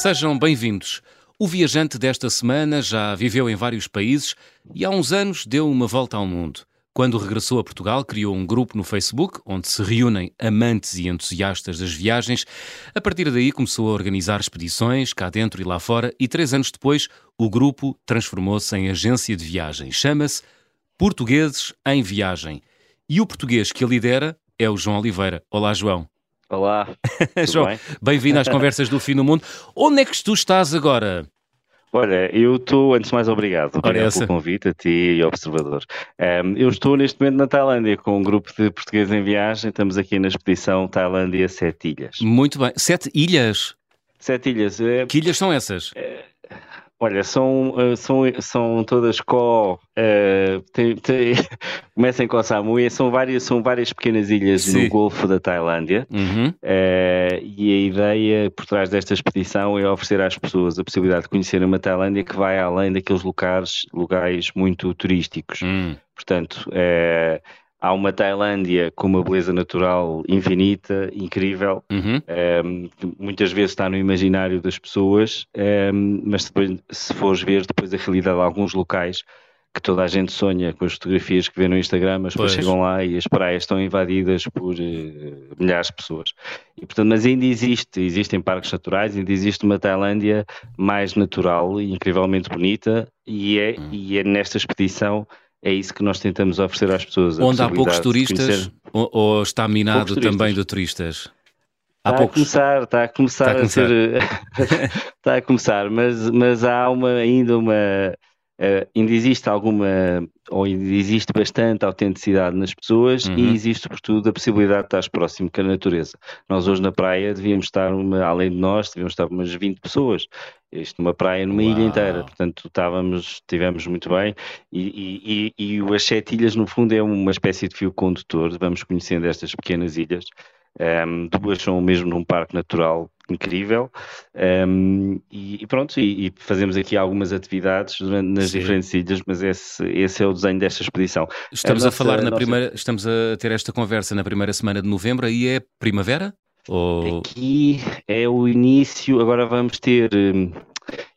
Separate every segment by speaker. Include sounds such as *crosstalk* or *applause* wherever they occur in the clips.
Speaker 1: Sejam bem-vindos. O viajante desta semana já viveu em vários países e há uns anos deu uma volta ao mundo. Quando regressou a Portugal, criou um grupo no Facebook onde se reúnem amantes e entusiastas das viagens. A partir daí começou a organizar expedições cá dentro e lá fora e três anos depois o grupo transformou-se em agência de viagens. Chama-se Portugueses em Viagem. E o português que a lidera é o João Oliveira. Olá, João.
Speaker 2: Olá. *laughs*
Speaker 1: João, bem-vindo bem às Conversas do Fim do Mundo. Onde é que tu estás agora?
Speaker 2: Olha, eu estou, antes de mais, obrigado. Obrigado pelo convite a ti e ao observador. Um, eu estou neste momento na Tailândia com um grupo de portugueses em viagem. Estamos aqui na expedição Tailândia Sete Ilhas.
Speaker 1: Muito bem. Sete ilhas?
Speaker 2: Sete ilhas.
Speaker 1: É, que ilhas são essas? É,
Speaker 2: Olha, são, eh, são, são todas có. Uh, tem, tem, *laughs* começam com Samui, são várias, são várias pequenas ilhas Sim. no Golfo da Tailândia. Uhum. Uh, e a ideia por trás desta expedição é oferecer às pessoas a possibilidade de conhecerem uma Tailândia que vai além daqueles lugares, lugares muito turísticos. Uhum. Portanto, uh, há uma Tailândia com uma beleza natural infinita, incrível, uhum. um, ehm, muitas vezes está no imaginário das pessoas, um, ehm, mas depois, se fores ver depois a realidade de alguns locais que toda a gente sonha com as fotografias que vê no Instagram, mas depois chegam lá e as praias estão invadidas por uh, milhares de pessoas. E, portanto, mas ainda existe, existem parques naturais, ainda existe uma Tailândia mais natural e incrivelmente bonita, e é, uhum. e é nesta expedição é isso que nós tentamos oferecer às pessoas.
Speaker 1: Onde há poucos turistas ou, ou, está minado também de turistas?
Speaker 2: Há está, a começar, está a começar, está a começar a ser. *laughs* está a começar, mas, mas há uma, ainda uma. Uh, ainda existe alguma, ou ainda existe bastante autenticidade nas pessoas uhum. e existe, sobretudo, a possibilidade de estar próximo com a natureza. Nós hoje na praia devíamos estar, uma, além de nós, devíamos estar umas 20 pessoas isto numa praia, numa Uau. ilha inteira, portanto estávamos, estivemos muito bem e, e, e, e as sete ilhas no fundo é uma espécie de fio condutor, vamos conhecendo estas pequenas ilhas, um, duas são mesmo num parque natural incrível um, e, e, pronto, e, e, fazemos aqui algumas atividades nas Sim. diferentes ilhas, mas esse, esse é o desenho desta expedição.
Speaker 1: Estamos a, nossa, a falar na nossa... primeira, estamos a ter esta conversa na primeira semana de novembro, aí é primavera?
Speaker 2: Ou... Aqui é o início, agora vamos ter.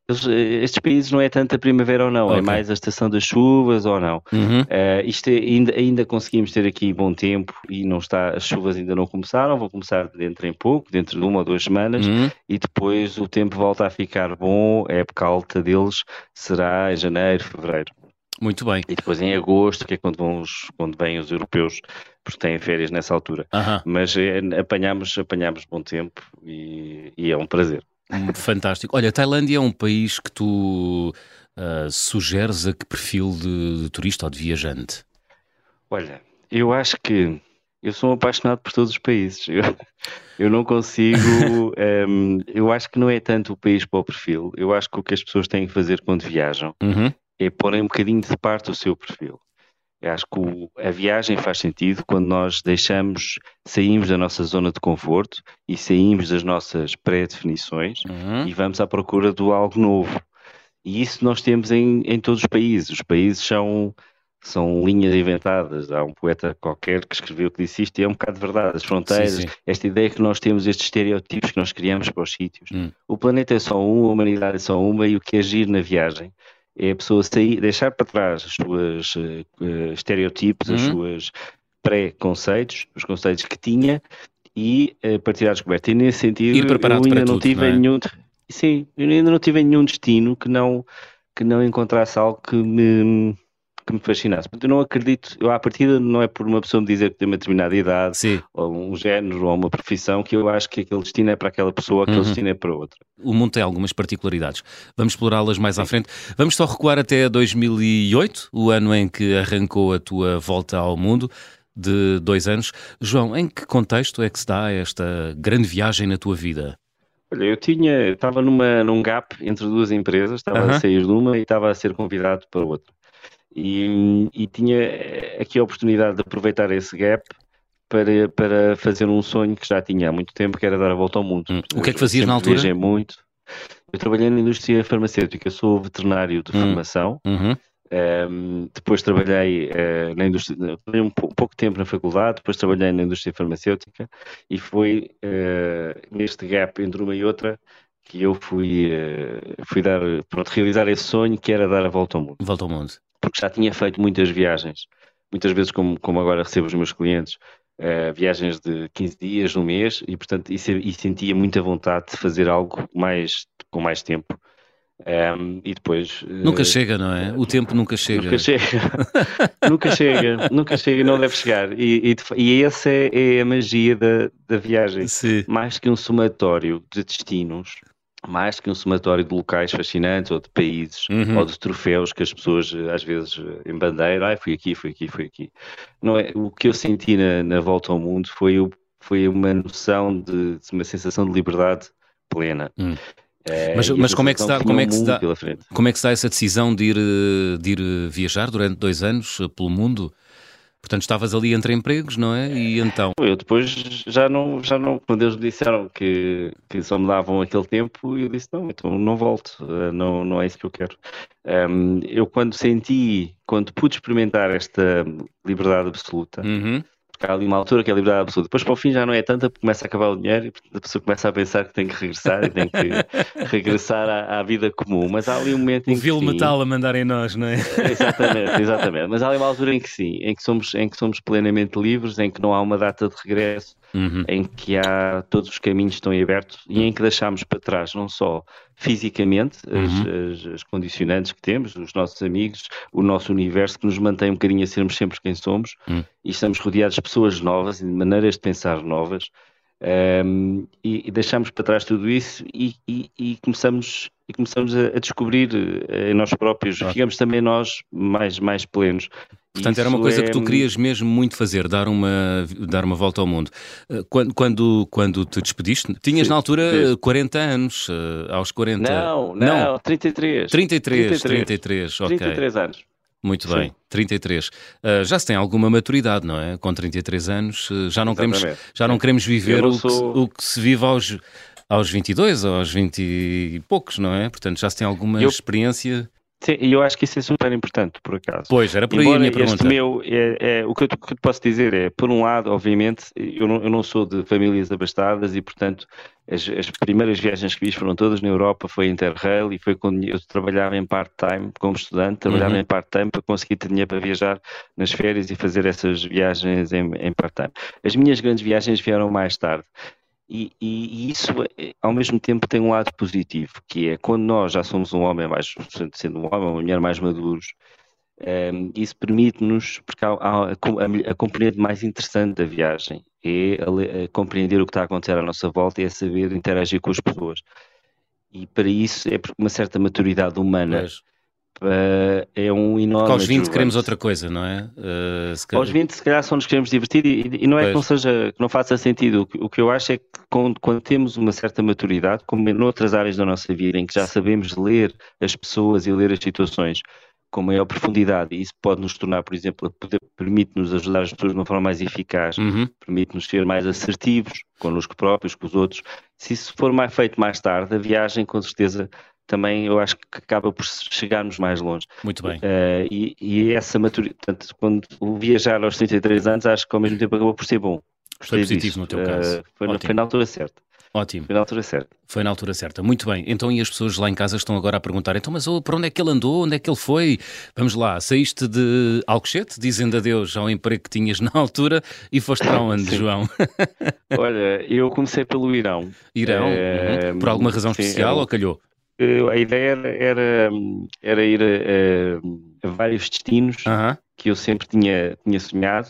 Speaker 2: Hum, estes países não é tanto a primavera ou não, é okay. é mais a estação das chuvas ou não. Uhum. Uh, isto é, ainda, ainda conseguimos ter aqui bom tempo e não está, as chuvas ainda não começaram, vão começar dentro em pouco, dentro de uma ou duas semanas, uhum. e depois o tempo volta a ficar bom, a época alta deles será em janeiro, fevereiro.
Speaker 1: Muito bem.
Speaker 2: E depois em agosto, que é quando, vão os, quando vêm os europeus, porque têm férias nessa altura. Mas é, apanhamos, apanhamos bom tempo e, e, é um prazer.
Speaker 1: Fantástico. Olha, a Tailândia é um país que tu uh, sugeres a que perfil de, de turista ou de viajante?
Speaker 2: Olha, eu acho que eu sou um apaixonado por todos os países. Eu, eu não consigo. um, *laughs* ehm, eu acho que não é tanto o país para o perfil. Eu acho que o que as pessoas têm que fazer quando viajam uhum é porem um bocadinho de parte o seu perfil. Eu acho que o, a viagem faz sentido quando nós deixamos, saímos da nossa zona de conforto e saímos das nossas pré-definições uhum. e vamos à procura do algo novo. E isso nós temos em, em todos os países. Os países são, são linhas inventadas. Há um poeta qualquer que escreveu que disse isto e é um bocado de verdade. As fronteiras, sim, sim. esta ideia que nós temos, estes estereótipos que nós criamos para os sítios. Hum. O planeta é só um, a humanidade é só uma e o que é agir na viagem é a pessoa sair, deixar para trás os seus uh, estereotipos, uhum. os seus pré-conceitos, os conceitos que tinha e uh, partir à descoberta. E nesse sentido,
Speaker 1: Ir
Speaker 2: eu ainda
Speaker 1: não
Speaker 2: tudo,
Speaker 1: tive
Speaker 2: não é? nenhum. Sim, eu ainda não tive nenhum destino que não, que não encontrasse algo que me que me fascinasse. Portanto, eu não acredito, eu à partida não é por uma pessoa me dizer que tem uma determinada idade, Sim. ou um género, ou uma profissão, que eu acho que aquele destino é para aquela pessoa, aquele uhum. destino é para outra.
Speaker 1: O mundo tem algumas particularidades. Vamos explorá-las mais Sim. à frente. Vamos só recuar até 2008, o ano em que arrancou a tua volta ao mundo de dois anos. João, em que contexto é que se dá esta grande viagem na tua vida?
Speaker 2: Olha, eu tinha, estava numa, num gap entre duas empresas, estava uh -huh. a sair de uma e estava a ser convidado para outra. E, e tinha aqui a oportunidade de aproveitar esse gap para, para fazer um sonho que já tinha há muito tempo, que era dar a volta ao mundo. Hum.
Speaker 1: O que é que fazias na altura?
Speaker 2: Viajei muito. Eu trabalhei na indústria farmacêutica, sou veterinário de hum. formação. Uhum. Um, depois trabalhei uh, na indústria, um, pouco tempo na faculdade, depois trabalhei na indústria farmacêutica e foi uh, neste gap entre uma e outra que eu fui, uh, fui dar, pronto, realizar esse sonho que era dar a volta ao mundo.
Speaker 1: Volta ao mundo.
Speaker 2: Porque já tinha feito muitas viagens, muitas vezes como, como agora recebo os meus clientes, uh, viagens de 15 dias, um mês, e portanto e, e sentia muita vontade de fazer algo mais, com mais tempo. Um, e depois.
Speaker 1: Nunca uh, chega, não é? O tempo nunca chega.
Speaker 2: Nunca chega. *laughs* nunca chega. Nunca chega, não deve chegar. E, e, e essa é, é, a magia da, da viagem.
Speaker 1: Sim.
Speaker 2: Mais que um somatório de destinos, mais que um somatório de locais fascinantes ou de países uhum. ou de troféus que as pessoas às vezes em bandeira, ah, fui aqui, fui aqui, fui aqui. Não é, o que eu senti na, na volta ao mundo foi, foi uma noção de, de uma sensação de liberdade plena.
Speaker 1: Hum. É, mas, mas como é que se dá, como é que se dá, como é que se dá essa decisão de ir, de ir viajar durante dois anos pelo mundo? Portanto, estavas ali entre empregos, não é? E então?
Speaker 2: Eu depois já não, já não quando eles me disseram que, que só me davam aquele tempo, eu disse, não, então não volto, eh, não, não é isso que eu quero. Um, eu quando senti, quando pude experimentar esta liberdade absoluta,
Speaker 1: uhum
Speaker 2: há ali uma altura que é a liberdade absoluta. Depois para o fim já não é tanta, porque começa a acabar o dinheiro e a pessoa começa a pensar que tem que regressar e tem que *laughs* regressar à, à, vida comum. Mas há ali um momento em
Speaker 1: o que. O metal a mandar em nós, não é?
Speaker 2: Exatamente, *laughs* exatamente. Mas há ali uma altura em que sim, em que somos, em que somos plenamente livres, em que não há uma data de regresso,
Speaker 1: uhum.
Speaker 2: em que há todos os caminhos estão abertos e em que deixamos para trás não só fisicamente uhum. as, as, as, condicionantes que temos, os nossos amigos, o nosso universo que nos mantém um bocadinho a sermos sempre quem somos
Speaker 1: uhum.
Speaker 2: e estamos rodeados de pessoas novas e de maneiras de pensar novas um, e, e, deixamos para trás tudo isso e, e, e começamos, e começamos a, a descobrir uh, em nós próprios, ah. ficamos também nós mais, mais plenos.
Speaker 1: Portanto, era uma coisa é... que tu querias mesmo muito fazer, dar uma, dar uma volta ao mundo. Eh, quando, quando, quando te despediste, tinhas Sim, na altura sim. 40 anos, eh, aos 40...
Speaker 2: Não, não, não 33.
Speaker 1: 33, 33, 33, ok.
Speaker 2: 33 anos.
Speaker 1: Muito bem, Sim. 33. Uh, já se tem alguma maturidade, não é? Com 33 anos, uh, já não queremos, já não queremos viver não o, sou... que, o, que, se vive aos, aos 22, aos 20 e poucos, não é? Portanto, já se tem alguma eu... experiência.
Speaker 2: Sim, e eu acho que isso é super importante, por acaso.
Speaker 1: Pois, era por aí a minha pergunta.
Speaker 2: Meu, é, é, o, que eu, que eu, te posso dizer é, por um lado, obviamente, eu não, eu não sou de famílias abastadas e, portanto, as, as, primeiras viagens que fiz foram todas na Europa, foi Interrail e foi quando eu trabalhava em part-time como estudante, trabalhava uhum. em part-time para conseguir ter dinheiro para viajar nas férias e fazer essas viagens em, em part-time. As minhas grandes viagens vieram mais tarde. E, e, e, isso, é, ao mesmo tempo, tem um lado positivo, que é quando nós já somos um homem mais, sendo um homem ou uma mulher mais maduros, um, ehm, isso permite-nos, porque há, há a, a, componente mais interessante da viagem é a, a compreender o que está a acontecer à nossa volta e é saber interagir com as pessoas. E para isso é uma certa maturidade humana. Mas Uh, é um enorme. Porque
Speaker 1: aos 20 queremos outra coisa, não é? Uh,
Speaker 2: se calhar... Aos 20, se calhar, só nos queremos divertir e, e não é pois. que não seja, que não faça sentido. O que, o que eu acho é que quando, quando, temos uma certa maturidade, como em outras áreas da nossa vida, em que já sabemos ler as pessoas e ler as situações com maior profundidade, e isso pode nos tornar, por exemplo, permite-nos ajudar as pessoas de uma forma mais eficaz,
Speaker 1: uhum.
Speaker 2: permite-nos ser mais assertivos connosco próprios, com os outros. Se isso for mais feito mais tarde, a viagem, com certeza, também eu acho que acaba por chegarmos mais longe.
Speaker 1: Muito bem.
Speaker 2: Uh, e, e, essa maturidade, portanto, quando viajar aos 33 anos, acho que ao mesmo tempo acabou por ser bom.
Speaker 1: Foi positivo disso. no teu uh, caso.
Speaker 2: Foi, na, foi na altura certa.
Speaker 1: Ótimo.
Speaker 2: Foi na altura certa.
Speaker 1: Foi na altura certa. Muito bem. Então, e as pessoas lá em casa estão agora a perguntar: então, mas oh, para onde é que ele andou? Onde é que ele foi? Vamos lá, saíste de Alcochete, dizendo adeus ao emprego que tinhas na altura e foste para onde, *laughs* João?
Speaker 2: Olha, eu comecei pelo Irão.
Speaker 1: Irão? É, uhum. Por alguma razão sim, especial eu... ou calhou?
Speaker 2: A ideia era, era, era ir a, a, vários destinos
Speaker 1: uh -huh.
Speaker 2: que eu sempre tinha, tinha sonhado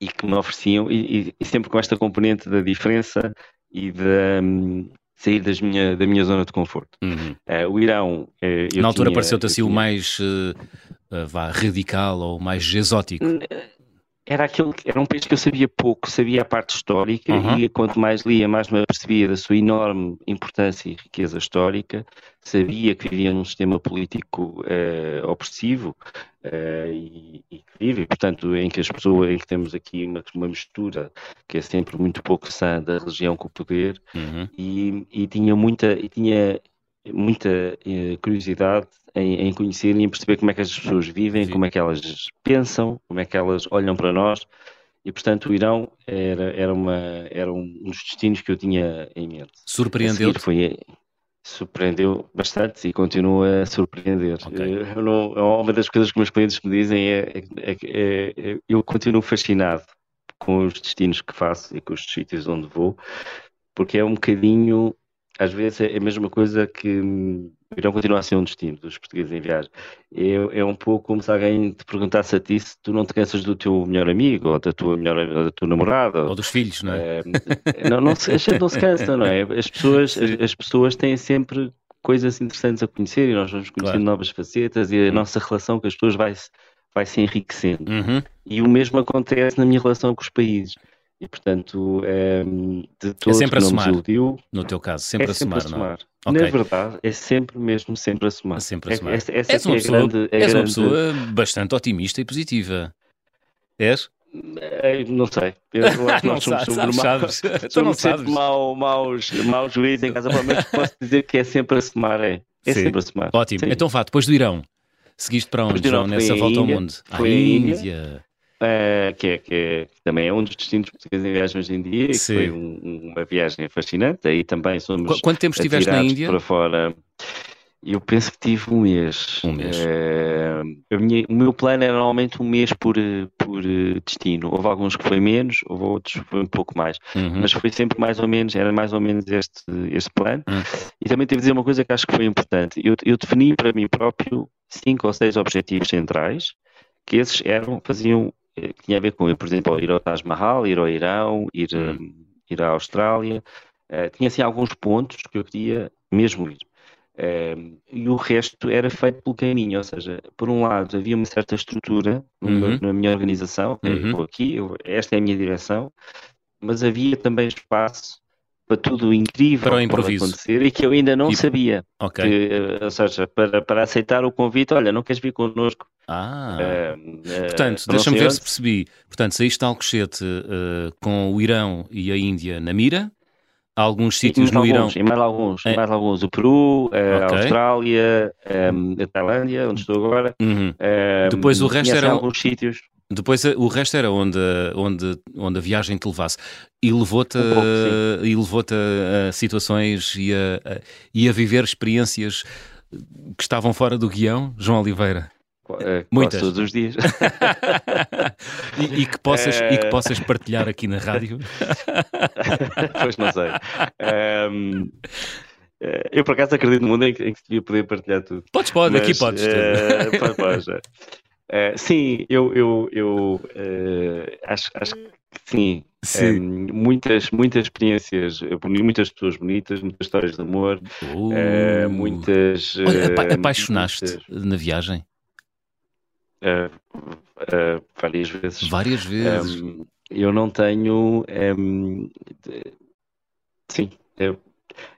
Speaker 2: e que me ofereciam, e, e sempre com esta componente da diferença e de um, sair das minha, da minha zona de conforto.
Speaker 1: Uhum.
Speaker 2: Uh, o Irão.
Speaker 1: Uh, Na altura pareceu-te assim tinha... o mais uh, vá, radical ou mais exótico?
Speaker 2: Era aquele era um país que eu sabia pouco, sabia a parte histórica uhum. e quanto mais lia, mais me apercebia da sua enorme importância e riqueza histórica. Sabia que vivia num sistema político uh, opressivo uh, e, e, que vive, portanto, em que as pessoas, em que temos aqui uma, uma mistura que é sempre muito pouco sã da religião com o poder
Speaker 1: uhum.
Speaker 2: e, e, tinha muita e tinha muita uh, curiosidade em, em, conhecer e em perceber como é que as pessoas vivem, Sim. como é que elas pensam, como é que elas olham para nós. E, portanto, o Irão era, era, uma, era um dos destinos que eu tinha em mente.
Speaker 1: Surpreendeu-te?
Speaker 2: Foi, Surpreendeu bastante e continua a surpreender. Okay. Eu não, uma das coisas que meus clientes me dizem é, é, é, é, eu continuo fascinado com os destinos que faço e com os sítios onde vou, porque é um bocadinho, às vezes é a mesma coisa que irão continuar a ser um destino dos portugueses em viagem. É, é um pouco como se alguém te perguntasse a ti se tu não te cansas do teu melhor amigo, ou da tua melhor ou da tua namorada.
Speaker 1: Ou dos filhos, não é?
Speaker 2: é não, não, a gente não se cansa, não é? As pessoas, as, as pessoas têm sempre coisas interessantes a conhecer e nós vamos conhecendo claro. novas facetas e a uhum. nossa relação com as pessoas vai, vai se enriquecendo. Uhum. E o mesmo acontece na minha relação com os países. E, portanto, é, de todos
Speaker 1: é sempre
Speaker 2: que
Speaker 1: a somar,
Speaker 2: viu,
Speaker 1: no teu caso, sempre
Speaker 2: é
Speaker 1: a somar,
Speaker 2: sempre a somar. É? Okay. Na verdade, é sempre mesmo, sempre a somar. É
Speaker 1: sempre a somar. É, essa és uma, é pessoa, grande, és grande... uma pessoa bastante otimista e positiva. És?
Speaker 2: É, não sei. Eu acho que nós *laughs* somos sobre sabes, *laughs* sabes. somos sempre mau, maus, maus juízes em casa, mas posso dizer que é sempre a somar, é. É Sim. sempre a somar.
Speaker 1: Ótimo. Sim. Então vá, depois do Irão, seguiste para onde, João, nessa volta ao mundo?
Speaker 2: Foi a Índia. Uh, que, é, que, é, que, também é um dos destinos portugueses em viagem hoje em dia, que foi um, uma viagem fascinante. Aí também somos.
Speaker 1: Qu quanto tempo estiveste na Índia?
Speaker 2: Para fora. Eu penso que tive um mês.
Speaker 1: Um mês.
Speaker 2: Uh, minha, o meu plano era normalmente um mês por, por destino. Houve alguns que foi menos, houve outros que foi um pouco mais. Uhum. Mas foi sempre mais ou menos, era mais ou menos este, este plano. Uhum. E também devo dizer uma coisa que acho que foi importante. Eu, eu defini para mim próprio cinco ou seis objetivos centrais, que esses eram, faziam que tinha a ver com, por exemplo, ir ao Taj Mahal, ir ao Irão, ir, hum. hum ir à Austrália. Uh, tinha assim alguns pontos que eu queria mesmo ir. Uh, e o resto era feito pelo caminho, ou seja, por um lado havia uma certa estrutura uhum. na minha organização, uhum. vou aqui, eu, esta é a minha direção, mas havia também espaço para tudo incrível
Speaker 1: para o
Speaker 2: acontecer e que eu ainda não
Speaker 1: tipo,
Speaker 2: sabia.
Speaker 1: Okay.
Speaker 2: Que, ou seja, para, para aceitar o convite, olha, não queres vir connosco
Speaker 1: ah, uh, portanto, deixa-me ver se percebi. Portanto, saíste de Alcochete uh, com o Irão e a Índia na mira. Há alguns sítios no
Speaker 2: alguns,
Speaker 1: Irão.
Speaker 2: E mais alguns, é. mais alguns. O Peru, a okay. Austrália, a Tailândia, onde estou agora.
Speaker 1: Uhum. Depois o resto era.
Speaker 2: alguns sítios.
Speaker 1: Depois o resto era onde, onde, onde a viagem te levasse. E levou-te um e levou-te a, a, situações e a, a, e a viver experiências que estavam fora do guião, João Oliveira.
Speaker 2: Uh, Muitas. todos os dias. *laughs*
Speaker 1: e, e, que possas, uh... e que possas partilhar aqui na rádio. *laughs*
Speaker 2: pois não sei. Um, eh, eu por acaso acredito no mundo em que, em que devia poder partilhar tudo.
Speaker 1: Podes, pode, Mas, aqui podes. Uh,
Speaker 2: pode, pode, uh, sim, eu, eu, eu acho, acho que sim. Sim. Um, muitas, muitas experiências, muitas pessoas bonitas, muitas histórias de amor, uh. muitas.
Speaker 1: Olha, apaixonaste muitas... na viagem?
Speaker 2: Uh, várias vezes.
Speaker 1: Várias vezes.
Speaker 2: Um, eu não tenho. Um, de, sim, eu,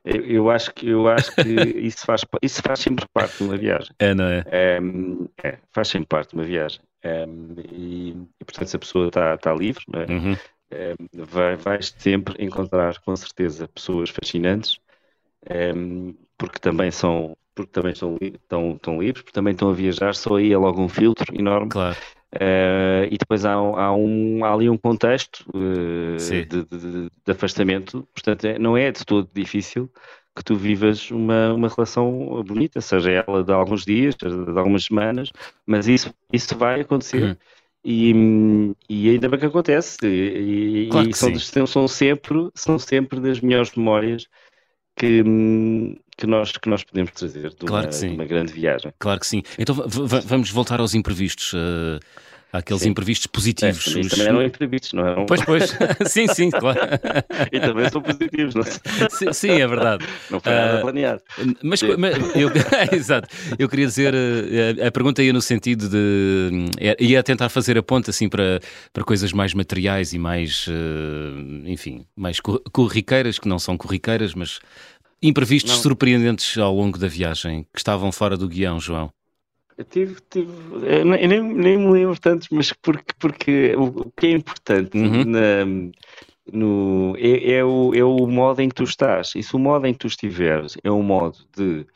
Speaker 2: eu, acho que, eu acho que *laughs* isso, faz, isso faz sempre parte de uma viagem.
Speaker 1: É, não é?
Speaker 2: é faz sempre parte de uma viagem. E, e, portanto, se a pessoa está tá livre, é? uhum. vai, vais sempre encontrar, com certeza, pessoas fascinantes, porque também são porque também estão, estão, estão livres, porque também estão a viajar, só aí é logo um filtro enorme.
Speaker 1: Claro.
Speaker 2: Uh, e depois há, há, um, há ali um contexto uh, de, de, de, afastamento, portanto, é, não é de todo difícil que tu vivas uma, uma relação bonita, seja ela de alguns dias, de algumas semanas, mas isso, isso vai acontecer. Uhum. E, e ainda bem que acontece. E, claro e que são, são, sempre, são sempre das melhores memórias que, que, nós, que nós podemos trazer de, claro uma, de uma grande viagem.
Speaker 1: Claro que sim. Então vamos voltar aos imprevistos. Uh, aqueles sim. imprevistos positivos.
Speaker 2: É, também eram imprevistos, não eram?
Speaker 1: Pois, pois. *laughs* *laughs* sim, sim, claro.
Speaker 2: e também são positivos, não é?
Speaker 1: Sim, sim é verdade.
Speaker 2: Não foi nada uh, planeado.
Speaker 1: Mas, mas eu, *laughs* exato. Eu queria dizer, a, a pergunta ia no sentido de. ia tentar fazer a ponta assim para, para coisas mais materiais e mais, uh, enfim, mais corriqueiras, que não são corriqueiras, mas imprevistos não. surpreendentes ao longo da viagem que estavam fora do guião, João.
Speaker 2: Eu tive, tive eu nem, nem me lembro tantos, mas porque, porque o, que é importante uhum. na, no, é, é, o, é o modo em que tu estás. E se o modo em que tu estiveres é um modo de,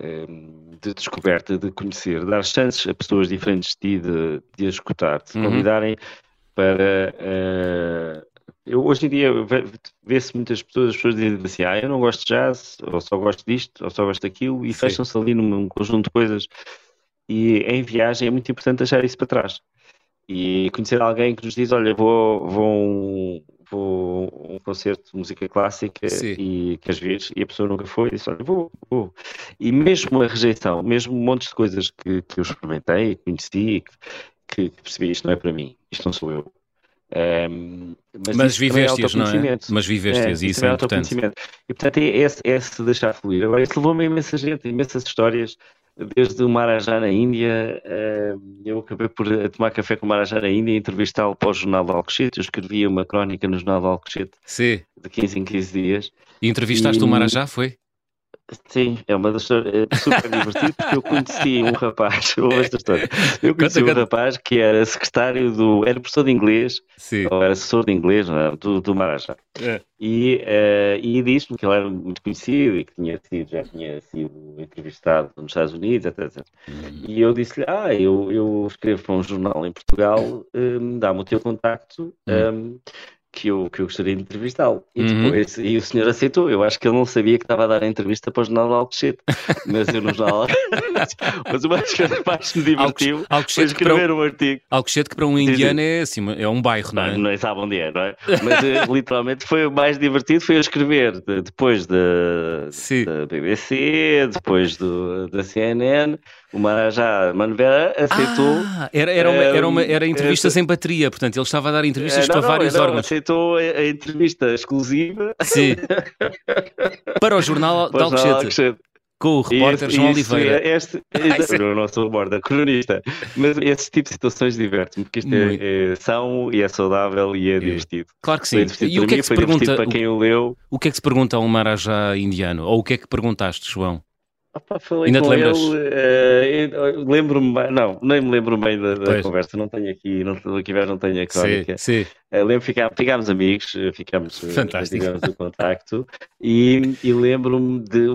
Speaker 2: ehm, de descoberta, de conhecer, dar chances a pessoas diferentes de ti de, de escutar, de uhum. convidarem para, uh, Eu, hoje em dia vê-se muitas pessoas, as pessoas dizem assim, ah, eu não gosto de jazz, ou só gosto disto, ou só gosto daquilo, e fecham-se ali num conjunto de coisas. E em viagem é muito importante deixar isso para trás. E conhecer alguém que nos diz, olha, vou, vou, um, vou um concerto de música clássica Sim. e queres vir? E a pessoa nunca foi e disse, olha, vou, vou. E mesmo a rejeição, mesmo um monte de coisas que, que eu experimentei, conheci, que, que percebi, isto não é para mim, isto não sou eu.
Speaker 1: Um, mas mas é viveste-as, não é? Mas viveste-as, é, isso é, é importante.
Speaker 2: E portanto é esse, é esse deixar fluir. Agora, isso levou-me a imensa gente, imensas histórias, desde o Marajá na Índia, eu acabei por tomar café com o Marajá na Índia e entrevistá-lo para o Jornal de Alcochete. Eu escrevia uma crónica no Jornal de Alcochete
Speaker 1: Sim.
Speaker 2: de 15 em 15 dias.
Speaker 1: E entrevistaste e... o Marajá, foi?
Speaker 2: Sim, é uma das histórias é super divertido porque eu conheci um rapaz, *laughs* ou esta história. Eu conheci um rapaz que era secretário do. era professor de inglês, Sim. ou era assessor de inglês não, é? do, do Marajá. É. E, uh, e disse-me que ele era muito conhecido e que tinha sido, já tinha sido entrevistado nos Estados Unidos, etc. etc. Hum. E eu disse-lhe: Ah, eu, eu escrevo para um jornal em Portugal, um, dá-me o teu contacto. Hum. Que eu, que eu gostaria de entrevistá-lo. E uhum. depois, e o senhor aceitou. Eu acho que ele não sabia que estava a dar a entrevista para o Jornal de Alcochete. Mas eu no jornal. *laughs* mas o mais que mais me divertiu foi escrever um, um artigo.
Speaker 1: Alcochete, que para um indiano é, assim, é um bairro, não é?
Speaker 2: Não, não sabe onde é, não é? Mas eh, *laughs* literalmente foi o mais divertido foi eu escrever depois da, da BBC, depois do, da CNN o Marajá Manvera aceitou.
Speaker 1: Ah, era, era, uma, era, uma, era entrevistas em bateria, portanto, ele estava a dar entrevistas não, para não, vários não, órgãos.
Speaker 2: aceitou a entrevista exclusiva.
Speaker 1: Sim. *laughs* para o jornal de Alcochete. Com o repórter João Oliveira.
Speaker 2: Este, *laughs* este, não, não sou repórter, cronista. Mas esse tipo de situações diverte-me, porque isto é, é são e é saudável e é divertido.
Speaker 1: Claro que sim. E o que é que se pergunta?
Speaker 2: Para quem o leu.
Speaker 1: O que é que se pergunta a um Marajá indiano? Ou o que é que perguntaste, João?
Speaker 2: Opa, falei Ainda com te lembras? ele, uh, lembro-me, não, nem me lembro bem da, da conversa, não tenho aqui, não, aqui não tenho a crónica.
Speaker 1: Sim, sim.
Speaker 2: Uh, lembro, ficámos, ficámos amigos, ficámos,
Speaker 1: Fantástico.
Speaker 2: ficámos o contacto e, e lembro-me de,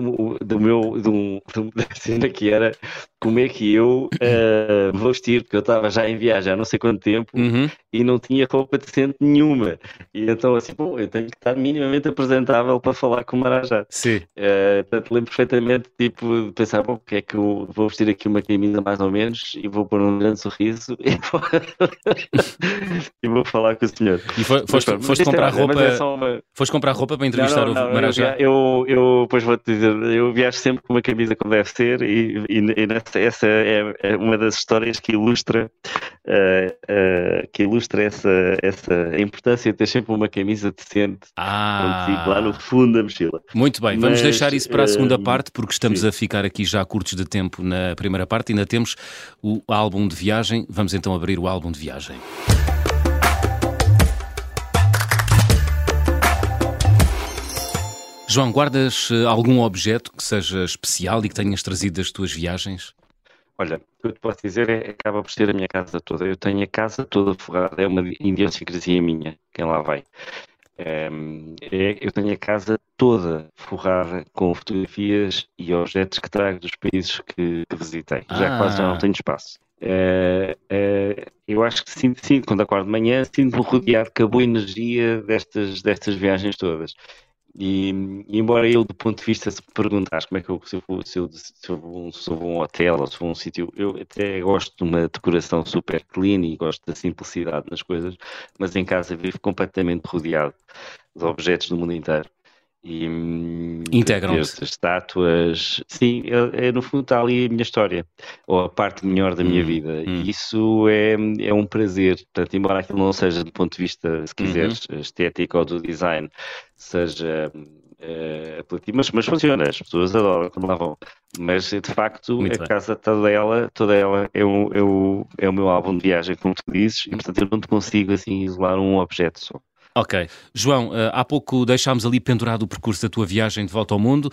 Speaker 2: do meu, de, um, *laughs* uma cena que era como é que eu uh, vou vestir, porque eu estava já em viagem há não sei quanto tempo uhum. e não tinha roupa decente nenhuma. E então, assim, bom, eu tenho que estar minimamente apresentável para falar com o Marajá.
Speaker 1: Sim.
Speaker 2: Uh, portanto, lembro perfeitamente, tipo, de pensar, bom, que é que eu vou vestir aqui uma camisa mais ou menos e vou pôr um grande sorriso e vou, *laughs* e vou falar com o senhor.
Speaker 1: E foi, foste, mas, foste comprar é, roupa, é uma... foste comprar roupa para entrevistar não, não, não, o Marajá?
Speaker 2: Eu, eu, depois vou-te dizer, eu viajo sempre com uma camisa como deve ser e, e, e essa, essa é, é, uma das histórias que ilustra, uh, uh, que ilustra essa, essa importância de ter sempre uma camisa decente
Speaker 1: ah.
Speaker 2: lá no fundo da mochila.
Speaker 1: Muito bem, vamos Mas, deixar isso para a segunda uh, parte, porque estamos sim. a ficar aqui já curtos de tempo na primeira parte, ainda temos o álbum de viagem. Vamos então abrir o álbum de viagem. João, guardas algum objeto que seja especial e que tenhas trazido das tuas viagens?
Speaker 2: Olha, o que eu te posso dizer é acaba por ser a minha casa toda. Eu tenho a casa toda forrada, é uma idiosincrasia minha, quem lá vai. É, eu tenho a casa toda forrada com fotografias e objetos que trago dos países que, que visitei. Ah. Já quase já não tenho espaço. É, é, eu acho que sinto, sinto, quando acordo de manhã, sinto-me rodeado com a boa energia destas, destas viagens todas. E, e, embora eu, do ponto de vista, se perguntares como é que eu, se eu, se eu, se eu, vou, se eu vou um hotel ou se vou um sítio, eu até gosto de uma decoração super clean e gosto da simplicidade nas coisas, mas em casa vivo completamente rodeado de objetos do mundo inteiro. E
Speaker 1: integram-se.
Speaker 2: Estátuas, sim, é, é, no fundo está ali a minha história, ou a parte melhor da minha hum, vida. Hum. E isso é, é um prazer. Portanto, embora aquilo não seja do ponto de vista, se quiseres, uhum. estético ou do design, seja é, mas, mas funciona, as pessoas adoram quando lá vão. Mas de facto, Muito a bem. casa toda ela, toda ela é, um, é, o, é o meu álbum de viagem, como tu dizes, e portanto eu não te consigo assim isolar um objeto só.
Speaker 1: Ok. João, eh, há pouco deixámos ali pendurado o percurso da tua viagem de volta ao mundo.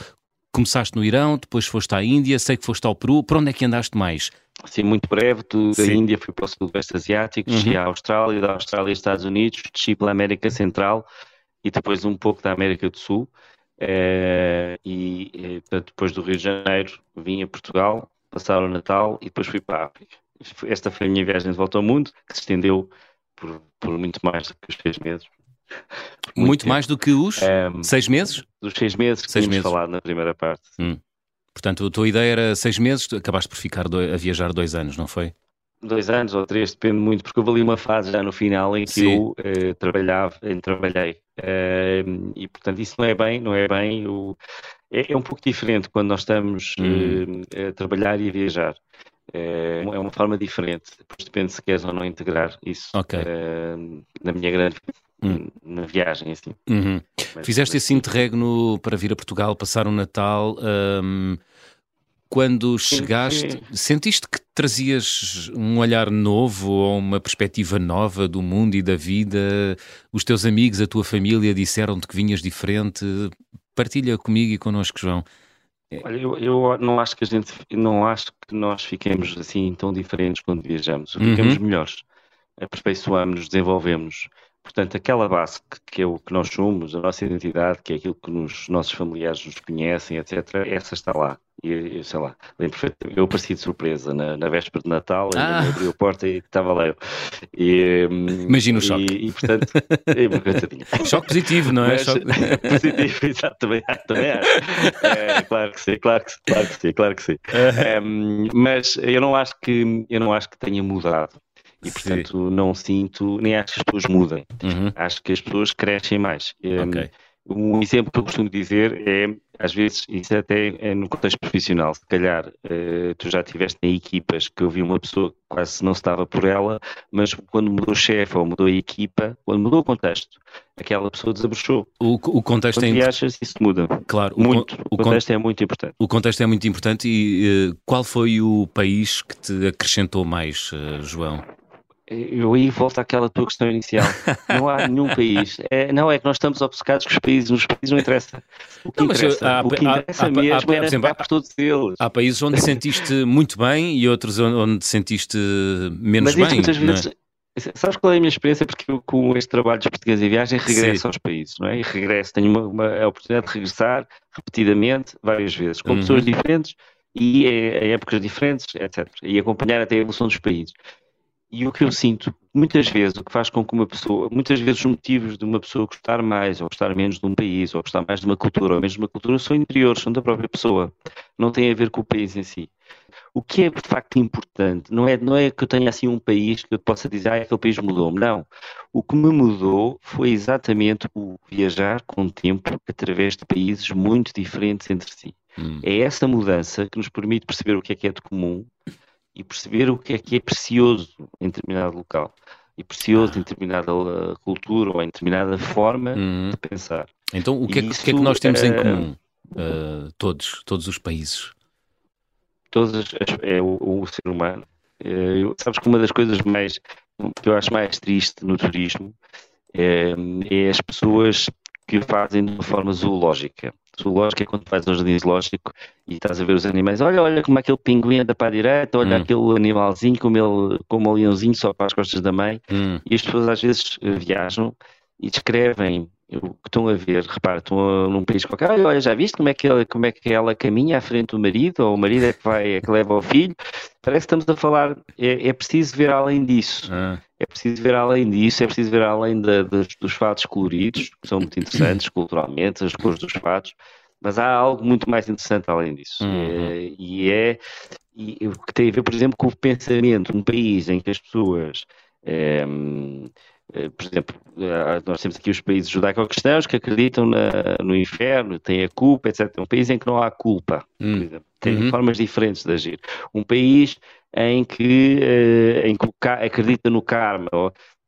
Speaker 1: Começaste no Irão, depois foste à Índia, sei que foste ao Peru. Para onde é que andaste mais?
Speaker 2: Sim, muito breve. Do, da Índia fui para o Sudoeste Asiático, uhum. desci à Austrália, da Austrália aos Estados Unidos, desci pela América Central e depois um pouco da América do Sul. É, e, e depois do Rio de Janeiro vim a Portugal, passar o Natal e depois fui para a África. Esta foi a minha viagem de volta ao mundo, que se estendeu por, por muito mais do que os seis meses.
Speaker 1: Muito, muito mais do que os um, seis meses?
Speaker 2: Dos seis meses que seis meses. falado na primeira parte.
Speaker 1: Hum. Portanto, a tua ideia era seis meses, acabaste por ficar a viajar dois anos, não foi?
Speaker 2: Dois anos ou três, depende muito, porque houve ali uma fase já no final em que Sim. eu uh, trabalhava, em, trabalhei. Uh, e portanto, isso não é bem, não é bem. É, é, um pouco diferente quando nós estamos hum. uh, a trabalhar e a viajar. É, é uma forma diferente, depois depende se queres ou não integrar isso okay. na minha grande hum. na viagem, assim.
Speaker 1: Uhum. Mas, Fizeste mas... esse interregno para vir a Portugal, passar o Natal. Um quando chegaste, sim, sim. sentiste que trazias um olhar novo ou uma perspectiva nova do mundo e da vida? Os teus amigos, a tua família disseram-te que vinhas diferente? Partilha comigo e connosco, João.
Speaker 2: Olha, eu, eu, não acho que a gente, não acho que nós fiquemos assim tão diferentes quando viajamos. Ficamos uhum. melhores, aperfeiçoamos-nos, desenvolvemos. Portanto, aquela base que, que, é o que nós somos, a nossa identidade, que é aquilo que os nossos familiares nos conhecem, etc., essa está lá. E, sei lá, lembro eu apareci de surpresa na, na véspera de Natal, ah. abri a porta e estava lá eu.
Speaker 1: E, Imagina o choque.
Speaker 2: E, e portanto, é *laughs*
Speaker 1: choque positivo, não é?
Speaker 2: Mas,
Speaker 1: choque... *laughs*
Speaker 2: positivo, *laughs* exato, também, também acho. É, claro que sim, claro que sim, claro que sim, claro que sim. É, mas eu não acho que eu não acho que tenha mudado. E, portanto, Sim. não sinto, nem acho que as pessoas mudem. Uhum. Acho que as pessoas crescem mais. Okay. Um exemplo que eu costumo dizer é, às vezes, isso até é no contexto profissional, se calhar uh, tu já estiveste em equipas que eu vi uma pessoa que quase não estava por ela, mas quando mudou o chefe ou mudou a equipa, quando mudou o contexto, aquela pessoa desabrochou.
Speaker 1: O, o contexto
Speaker 2: quando é viajas, isso muda.
Speaker 1: Claro.
Speaker 2: Muito. O, o contexto é muito importante.
Speaker 1: O contexto é muito importante e uh, qual foi o país que te acrescentou mais, uh, João?
Speaker 2: Eu aí volto àquela tua questão inicial. Não há *laughs* nenhum país. É, não, é que nós estamos obcecados com os países. Os países não interessam. O que não, interessa, há, o que interessa há, mesmo há, é exemplo, por todos eles.
Speaker 1: Há países onde sentiste muito bem e outros onde sentiste menos Mas bem. Muitas é? vezes,
Speaker 2: é? Sabes qual é a minha experiência? Porque eu, com este trabalho de português em viagem, regresso Sim. aos países, não é? E regresso, tenho uma, uma oportunidade de regressar repetidamente, várias vezes, com uhum. pessoas diferentes e em épocas diferentes, etc. E acompanhar até a evolução dos países. E o que eu sinto, muitas vezes, o que faz com que uma pessoa, muitas vezes os motivos de uma pessoa gostar mais ou gostar menos de um país, ou gostar mais de uma cultura ou menos de uma cultura, são interiores, são da própria pessoa. Não tem a ver com o país em si. O que é de facto importante não é, não é que eu tenha assim um país que eu possa dizer, ah, aquele país mudou-me. Não. O que me mudou foi exatamente o viajar com o tempo através de países muito diferentes entre si. Hum. É essa mudança que nos permite perceber o que é que é de comum e perceber o que é que é precioso em determinado local e precioso em determinada uh, cultura ou em determinada forma uhum. de pensar.
Speaker 1: Então, o que, é, isso, que é que nós temos em comum? Uh, todos, todos os países?
Speaker 2: Todos é o, o ser humano. Uh, sabes que uma das coisas mais que eu acho mais triste no turismo é, é as pessoas que fazem de uma forma zoológica zoológico é quando vais ao jardim zoológico e estás a ver os animais. Olha, olha como aquele pinguim anda para a direita, olha hum. aquele animalzinho como, ele, como o leãozinho só para as costas da mãe. Hum. E as pessoas às vezes eh, viajam e descrevem o que estão a ver. Repara, estão num país qualquer. Olha, olha, já viste como é, que ela, como é que ela caminha à frente do marido, ou o marido é que vai, é que leva o filho. Parece que estamos a falar, é, é preciso ver além disso. Ah. É preciso ver além disso, é preciso ver além da, dos, dos fatos coloridos, que são muito interessantes culturalmente, as cores dos fatos, mas há algo muito mais interessante além disso. Uhum. É, e é e, o que tem a ver, por exemplo, com o pensamento. Um país em que as pessoas. É, por exemplo, nós temos aqui os países judaico-cristãos que acreditam na, no inferno, têm a culpa, etc. Um país em que não há culpa, por hum. exemplo. Tem uhum. formas diferentes de agir. Um país em que, uh, em que acredita no karma.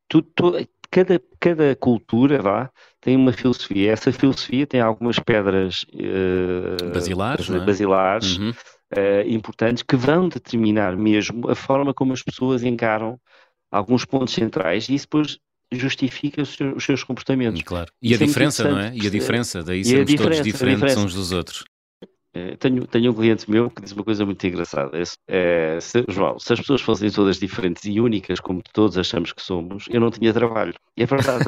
Speaker 2: Tudo, tudo, cada, cada cultura vá, tem uma filosofia. Essa filosofia tem algumas pedras uh,
Speaker 1: basilares, é?
Speaker 2: basilares uhum. uh, importantes que vão determinar mesmo a forma como as pessoas encaram alguns pontos centrais e isso depois justifica os seus, os seus comportamentos.
Speaker 1: Claro. E isso a é diferença, não é? E a diferença, daí sermos todos diferentes uns dos outros.
Speaker 2: Eh, tenho, tenho um cliente meu que diz uma coisa muito engraçada. É, se, João, se as pessoas fossem todas diferentes e únicas, como todos achamos que somos, eu não tinha trabalho. E é verdade.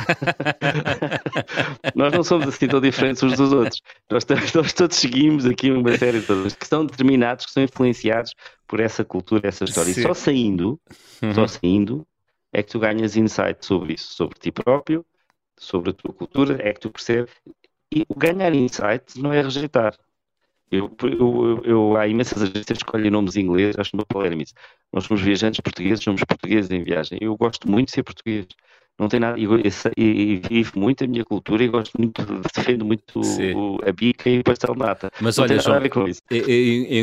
Speaker 2: *laughs* nós não somos assim tão diferentes uns dos outros. Nós, nós todos seguimos aqui uma série de pessoas que são determinados, que são influenciados por essa cultura, essa história. Sim. E só saindo, uhum. só saindo, é que tu ganhas insight sobre isso, sobre ti próprio, sobre a tua cultura é que tu percebes. E o ganhar insight não é rejeitar. Eu, eu, eu, há imensas agências que escolhem nomes em inglês, acho é isso. Nós somos viajantes portugueses, somos portugueses em viagem. Eu gosto muito de ser português. Não tem nada, e, e, vivo muito a minha cultura e gosto muito, defendo muito o, a bica e o pastel nata.
Speaker 1: Mas
Speaker 2: não
Speaker 1: olha,
Speaker 2: tem nada a ver com isso.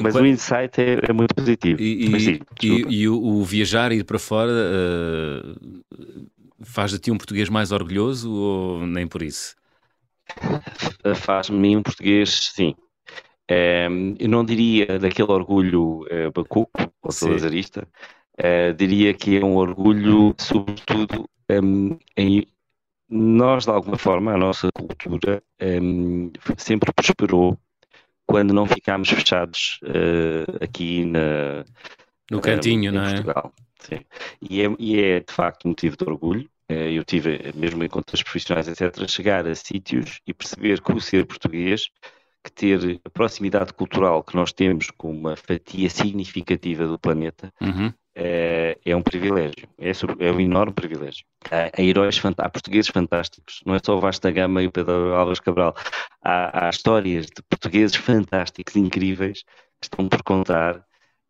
Speaker 2: Mas o insight é, é muito positivo.
Speaker 1: E,
Speaker 2: sim,
Speaker 1: e o, o, viajar, ir para fora, uh, faz de ti um português mais orgulhoso ou nem por isso?
Speaker 2: Faz-me um português, sim, é, eu não diria daquele orgulho é, bacuco ou salazarista, é, diria que é um orgulho, sobretudo, um, em nós, de alguma forma, a nossa cultura um, sempre prosperou quando não ficámos fechados uh, aqui na,
Speaker 1: no cantinho, não é?
Speaker 2: E, é, e é de facto motivo de orgulho. Eu tive, mesmo em contas profissionais, etc., chegar a sítios e perceber que o ser português que ter a proximidade cultural que nós temos com uma fatia significativa do planeta uhum. É, é, um privilégio, é, é, um enorme privilégio. Há, há heróis, há portugueses fantásticos, não é só o Vasta Gama e o Pedro Álvares Cabral, há, há histórias de portugueses fantásticos, incríveis, que estão por contar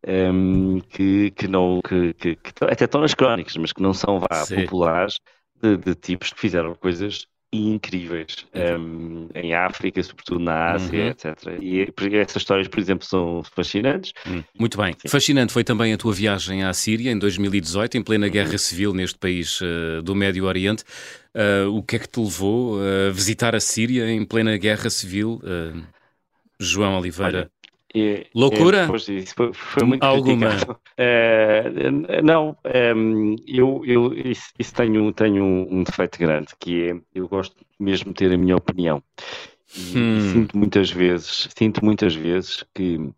Speaker 2: um, que, que, não, que, que, que, até estão nas crónicas, mas que não são vá, populares, de, de tipos que fizeram coisas incríveis um, em África, sobretudo na Ásia, uhum. etc. E essas histórias, por exemplo, são fascinantes.
Speaker 1: Hum. Muito bem. Sim. Fascinante foi também a tua viagem à Síria em 2018, em plena uhum. guerra civil neste país uh, do Médio Oriente. Uh, o que é que te levou a visitar a Síria em plena guerra civil? Uh, João Oliveira. Olha,
Speaker 2: e,
Speaker 1: Loucura?
Speaker 2: E foi, foi muito
Speaker 1: Alguma?
Speaker 2: Uh, *laughs* não, um, eu, eu isso, isso tenho, tenho um, defeito grande, que é, eu gosto mesmo de ter a minha opinião. E, hum. e sinto muitas vezes, sinto muitas vezes que uh,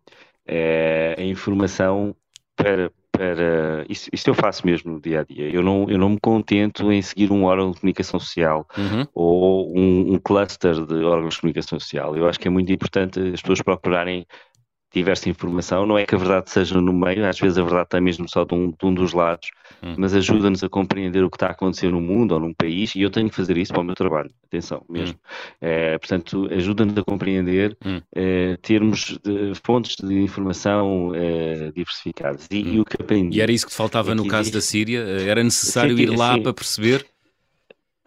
Speaker 2: a informação para, para isso, isso, eu faço mesmo no dia a dia. Eu não, eu não me contento em seguir um órgão de comunicação social uhum. ou um, um, cluster de órgãos de comunicação social. Eu acho que é muito importante as pessoas procurarem diversa informação. Não é que a verdade seja no meio, às vezes a verdade está mesmo só de um, de um dos lados, hum. mas ajuda-nos a compreender o que está a acontecer no mundo ou num país, e eu tenho que fazer isso para o meu trabalho, atenção, mesmo. Hum. É, portanto, ajuda-nos a compreender hum. é, termos de, fontes de informação é, diversificadas. E, e, hum. o que aprendi.
Speaker 1: E era isso que faltava é no caso da Síria? *laughs* Era necessário ir lá para perceber?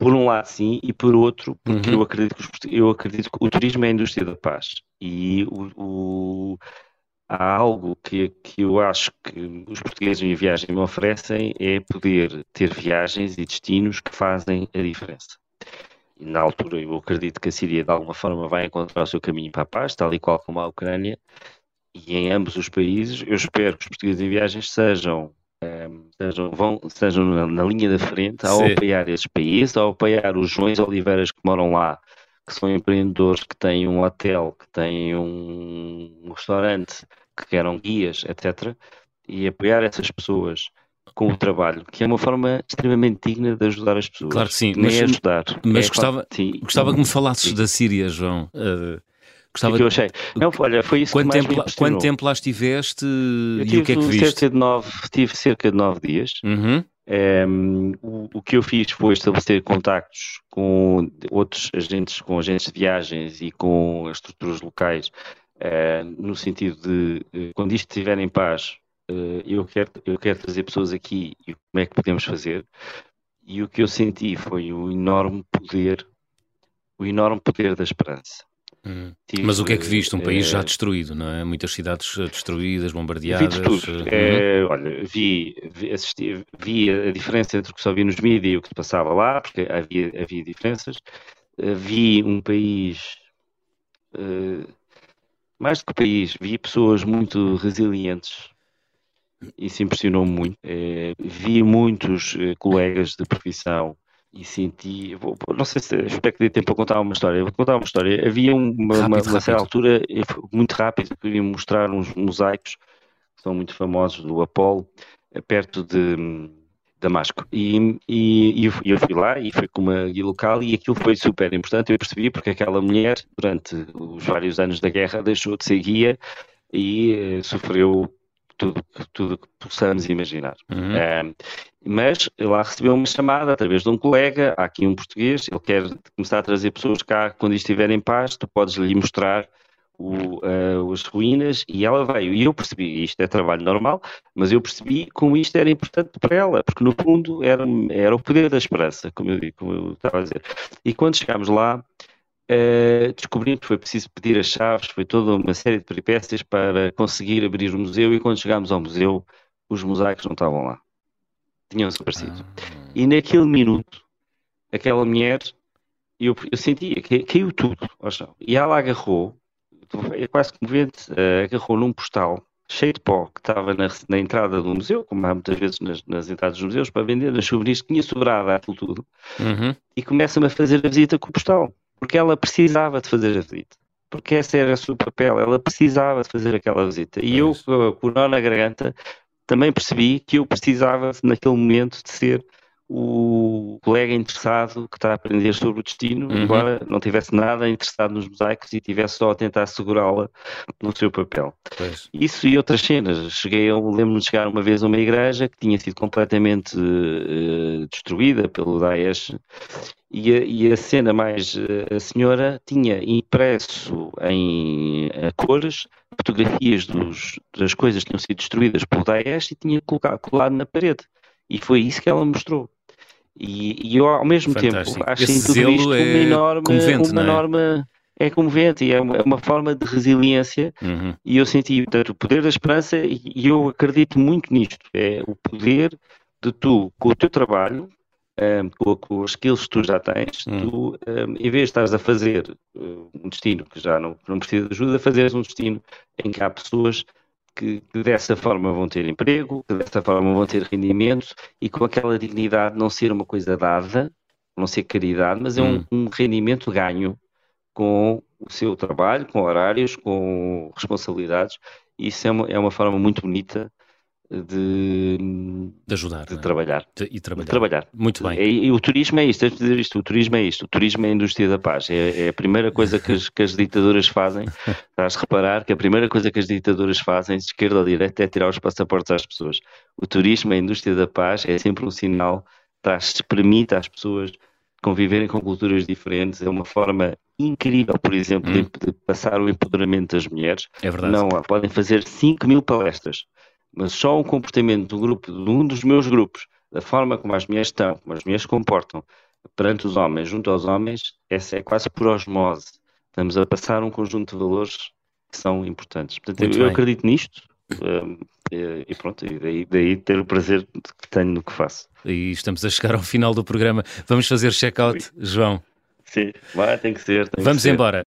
Speaker 2: Por um lado, sim, e por outro, porque uhum. eu, acredito que, eu acredito que o turismo é a indústria da paz. E o, o, há algo que, que eu acho que os portugueses em viagem me oferecem é poder ter viagens e destinos que fazem a diferença. E na altura eu acredito que a Síria de alguma forma vai encontrar o seu caminho para a paz, tal e qual como a Ucrânia, e em ambos os países eu espero que os portugueses em viagens sejam sejam, vão, sejam na, na, linha da frente ao Sim. apoiar esses países, ao apoiar os Joões Oliveiras que moram lá, que são empreendedores que têm um hotel, que têm um, restaurante, que eram guias, etc. E apoiar essas pessoas com o trabalho, que é uma forma extremamente digna de ajudar as pessoas.
Speaker 1: Claro que sim,
Speaker 2: Nem mas, é ajudar.
Speaker 1: Mas é gostava, sim, gostava que me falasses sim. da Síria, João. Uh,
Speaker 2: Gostava que eu achei. Não, olha, foi isso
Speaker 1: quanto
Speaker 2: que mais
Speaker 1: tempo,
Speaker 2: me
Speaker 1: Quanto tempo lá estiveste
Speaker 2: eu
Speaker 1: e o que é que viste?
Speaker 2: Cerca de nove, tive cerca de nove dias. Uhum. Um, ehm, o, o, que eu fiz foi estabelecer contactos com outros agentes, com agentes de viagens e com as estruturas locais, uh, no sentido de, uh, quando isto estiver em paz, uh, eu, quero, eu quero trazer pessoas aqui e como é que podemos fazer. E o que eu senti foi o enorme poder, o enorme poder da esperança.
Speaker 1: Hum. Tive, Mas o que é que viste? Um país é... já destruído, não é? Muitas cidades eh, destruídas, bombardeadas.
Speaker 2: Vi tudo. É, olha, vi, vi, assisti, vi a diferença entre o que só vi nos mídias e o que se passava lá, porque havia, havia diferenças. Vi um país. Uh, mais do que país, vi pessoas muito resilientes. Isso impressionou-me muito. Vi muitos colegas de profissão e senti, vou, não sei se espero que dê tempo para contar uma história, vou contar uma história. Havia uma, rápido, uma, uma certa altura, muito rápido, queria mostrar uns mosaicos que são muito famosos do Apolo, eh, perto de hum, Damasco. E, e, e, eu fui lá e foi com uma guia local e aquilo foi super importante. Eu percebi porque aquela mulher, durante os vários anos da guerra, deixou de ser guia e uh, sofreu tudo, tudo que possamos imaginar. Uhum. Mas lá recebeu uma chamada através de um colega, há aqui um português, ele quer começar a trazer pessoas cá quando isto estiver em paz, tu podes lhe mostrar o, uh, as ruínas e ela veio. E eu percebi, isto é trabalho normal, mas eu percebi como isto era importante para ela, porque no fundo era, era o poder da esperança, como eu, como eu estava a dizer. E quando chegámos lá, uh, descobrimos que foi preciso pedir as chaves, foi toda uma série de peripécias para conseguir abrir o museu. E quando chegámos ao museu, os mosaicos não estavam lá, tinham desaparecido. Ah. E naquele minuto, aquela mulher eu, eu sentia que caiu tudo ao chão. E ela agarrou é quase comovente, uh, agarrou num postal cheio de pó que estava na, na, entrada do museu, como há muitas vezes nas, nas entradas dos museus, para vender nas souvenirs que tinha sobrado aquilo tudo, uhum. e começa-me a fazer a visita com o postal, porque ela precisava de fazer a visita. Porque esse era o seu papel, ela precisava de fazer aquela visita. E é eu, com o nó na garganta, também percebi que eu precisava, naquele momento, de ser o colega interessado que está a aprender sobre o destino, uhum. embora não tivesse nada interessado nos mosaicos e tivesse só a tentar segurá-la no seu papel. Pois. Isso e outras cenas. Cheguei, eu lembro-me de chegar uma vez a uma igreja que tinha sido completamente uh, destruída pelo Daesh e a, e a, cena mais uh, a senhora tinha impresso em uh, cores fotografias dos, das coisas que tinham sido destruídas pelo Daesh e tinha colocado, colado na parede. E foi isso que ela mostrou. E, e eu, ao mesmo Fantástico. tempo, acho Esse em tudo isto é uma enorme. Uma é? enorme é comovente e é uma, é uma forma de resiliência uhum. e eu senti portanto, o poder da esperança e, e, eu acredito muito nisto, é o poder de tu, com o teu trabalho, um, com, com os skills que tu já tens, uhum. tu, um, em vez de estares a fazer uh, um destino que já não, não precisa de ajuda, fazeres um destino em que há pessoas que, que, dessa forma vão ter emprego, que dessa forma vão ter rendimento e com aquela dignidade não ser uma coisa dada, não ser caridade, mas é um, hum. um rendimento ganho com o seu trabalho, com horários, com responsabilidades. Isso é uma, é uma forma muito bonita de,
Speaker 1: de ajudar,
Speaker 2: de é? trabalhar.
Speaker 1: De, e trabalhar.
Speaker 2: De trabalhar.
Speaker 1: Muito bem.
Speaker 2: E, e, o turismo é isto, tens de dizer isto, o turismo é isto, o turismo é a indústria da paz. É, é a primeira coisa que as, que as ditaduras fazem. *laughs* Estás a reparar que a primeira coisa que as ditaduras fazem, de esquerda ou direita, é tirar os passaportes às pessoas. O turismo, é a indústria da paz, é sempre um sinal, traz, permite às pessoas conviverem com culturas diferentes, é uma forma incrível, por exemplo, hum. de, de, passar o empoderamento das mulheres.
Speaker 1: É verdade.
Speaker 2: Não, podem fazer 5 mil palestras mas só um comportamento do grupo, de um dos meus grupos, da forma como as mulheres estão, como as mulheres se comportam perante os homens, junto aos homens, essa é quase por osmose. Estamos a passar um conjunto de valores que são importantes. Portanto, eu, eu acredito nisto um, e pronto, e daí, daí, ter o prazer que tenho no que faço.
Speaker 1: E estamos a chegar ao final do programa. Vamos fazer check-out, João.
Speaker 2: Sim, vai, tem que ser. Tem
Speaker 1: Vamos
Speaker 2: que ser.
Speaker 1: embora.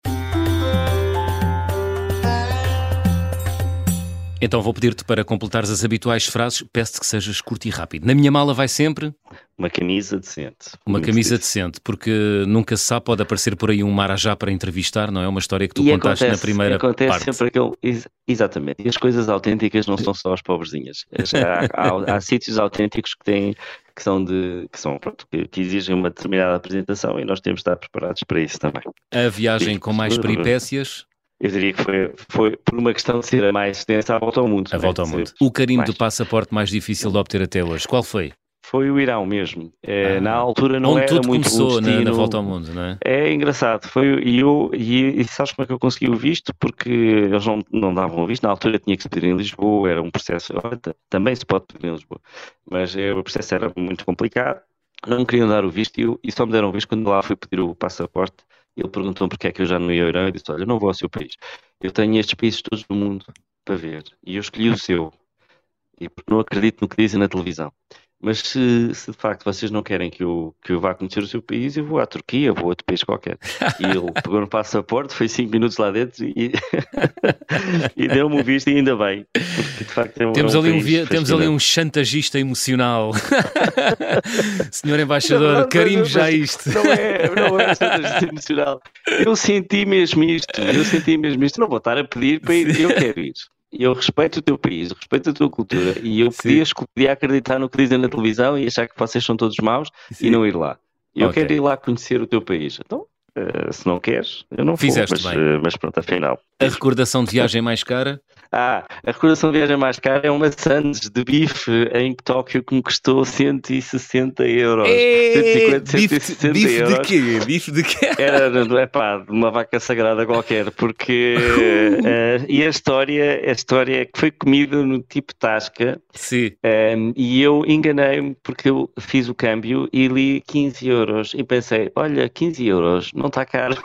Speaker 1: Então vou pedir-te para completares as habituais frases. Peço-te que sejas curto e rápido. Na minha mala vai sempre.
Speaker 2: Uma camisa decente.
Speaker 1: Uma camisa decente, porque nunca se sabe, pode aparecer por aí um marajá para entrevistar, não é? Uma história que tu
Speaker 2: e
Speaker 1: contaste
Speaker 2: acontece,
Speaker 1: na primeira
Speaker 2: acontece
Speaker 1: parte.
Speaker 2: sempre aquele. Exatamente. E as coisas autênticas não são só as pobrezinhas. Há, há, há *laughs* sítios autênticos que têm que são de que são pronto, que, exigem uma determinada apresentação e nós temos de estar preparados para isso também.
Speaker 1: A viagem com mais peripécias
Speaker 2: eu diria que foi, foi por uma questão de ser a mais extensa a volta ao mundo.
Speaker 1: A né? volta ao mundo. O carimbo de passaporte mais difícil de obter até hoje, qual foi?
Speaker 2: Foi o Irão mesmo. É, ah, na altura não onde era tudo muito
Speaker 1: começou
Speaker 2: um destino...
Speaker 1: na, na, volta ao mundo, não é?
Speaker 2: É engraçado. Foi, e, eu, e, e sabes como é que eu consegui o visto? Porque eles não, não davam o visto. Na altura tinha que se pedir em Lisboa, era um processo. Também se pode pedir em Lisboa. Mas é, o processo era muito complicado. Não queriam dar o visto e, e só me deram o visto quando lá fui pedir o passaporte ele perguntou-me porque é que eu já não ia ao Irão. Eu disse: Olha, não vou ao seu país. Eu tenho estes países todos no mundo para ver. E eu escolhi o seu. E não acredito no que dizem na televisão. Mas se, se, de facto vocês não querem que eu, que eu vá conhecer o seu país, eu vou à Turquia, vou a outro país qualquer. E ele *laughs* pegou no passaporte, foi 5 minutos lá dentro e, *laughs* e deu-me o visto, e ainda bem. Porque de facto é um,
Speaker 1: temos,
Speaker 2: é
Speaker 1: um ali, um via, temos ali um chantagista emocional. *laughs* Senhor Embaixador, carimbo já isto.
Speaker 2: Não é, não é chantagista emocional. Eu senti mesmo isto, eu senti mesmo isto. Não vou estar a pedir para ir, eu quero ir eu respeito o teu país, respeito a tua cultura e eu *laughs* podia, podia acreditar no que dizem na televisão e achar que vocês são todos maus Sim. e não ir lá. Eu okay. quero ir lá conhecer o teu país. Então, Uh, se não queres, eu não
Speaker 1: Fizeste
Speaker 2: vou,
Speaker 1: mas, bem.
Speaker 2: Uh, mas pronto, afinal.
Speaker 1: A recordação de viagem mais cara? *laughs*
Speaker 2: Ah, a recordação de viagem mais cara é uma Sands de bife em Tóquio que me custou 160 euros.
Speaker 1: Ei, 150, bife, 160 bife euros. de quê? Bife de quê?
Speaker 2: Era, é pá, de uma vaca sagrada qualquer, porque uh, *laughs* e a história, a história é que foi comida no tipo tasca
Speaker 1: Sim.
Speaker 2: Um, e eu enganei-me porque eu fiz o câmbio e li 15 euros e pensei, olha, 15 euros, não está caro.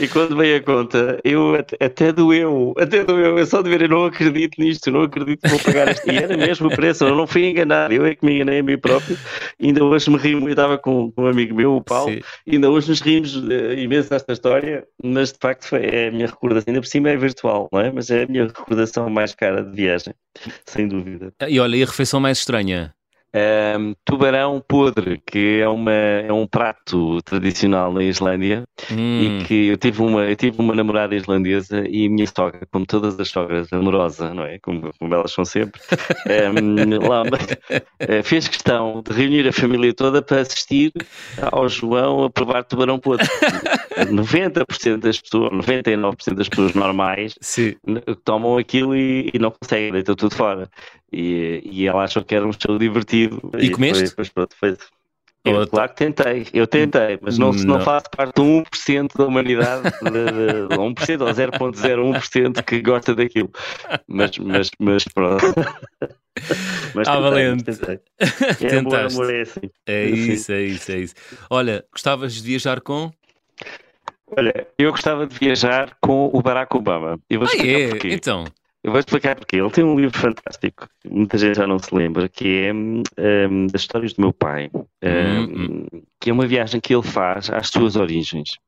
Speaker 2: E quando veio a conta, eu até, até doeu, até doeu, eu só de ver, eu não acredito nisto, não acredito que vou pagar isto. E era mesmo o preço, eu não fui enganado, eu é que me enganei a mim próprio. Ainda hoje me rimo, eu estava com, um amigo meu, o Paulo, Sim. ainda hoje nos rimos uh, imenso desta história, mas de facto foi, é a minha recordação, ainda por cima é virtual, não é? Mas é a minha recordação mais cara de viagem, sem dúvida.
Speaker 1: E olha, e a refeição mais estranha?
Speaker 2: Um, tubarão podre, que é, uma, é um prato tradicional na Islândia hum. e que eu tive, uma, eu tive uma namorada islandesa e a minha sogra, como todas as sogras, amorosa, não é? Como, como elas são sempre, *laughs* um, lá, eh, fez questão de reunir a família toda para assistir ao João a provar tubarão podre. *laughs* 90% das pessoas, 99% das pessoas normais
Speaker 1: Sim.
Speaker 2: tomam aquilo e, e não conseguem, deitam tudo fora. E, e ela achou que era um show divertido.
Speaker 1: E, e comeste?
Speaker 2: Depois, pronto, foi, eu, claro que tentei, eu tentei, mas não, não. não faço parte de 1% da humanidade, de, de, de 1% ou 0,01% que gosta daquilo. Mas, mas, mas pronto. *laughs*
Speaker 1: Mas ah, valente.
Speaker 2: Tentei. *laughs* É,
Speaker 1: Tentaste.
Speaker 2: Amor, é, assim.
Speaker 1: é isso, é isso, é isso. Olha, gostavas de viajar com?
Speaker 2: Olha, eu gostava de viajar com o Barack Obama.
Speaker 1: Eu vou ah, é? Porquê. Então.
Speaker 2: Eu vou explicar porque ele tem um livro fantástico, muita gente já não se lembra, que é um, das histórias do meu pai, um, uhum. que é uma viagem que ele faz às suas origens.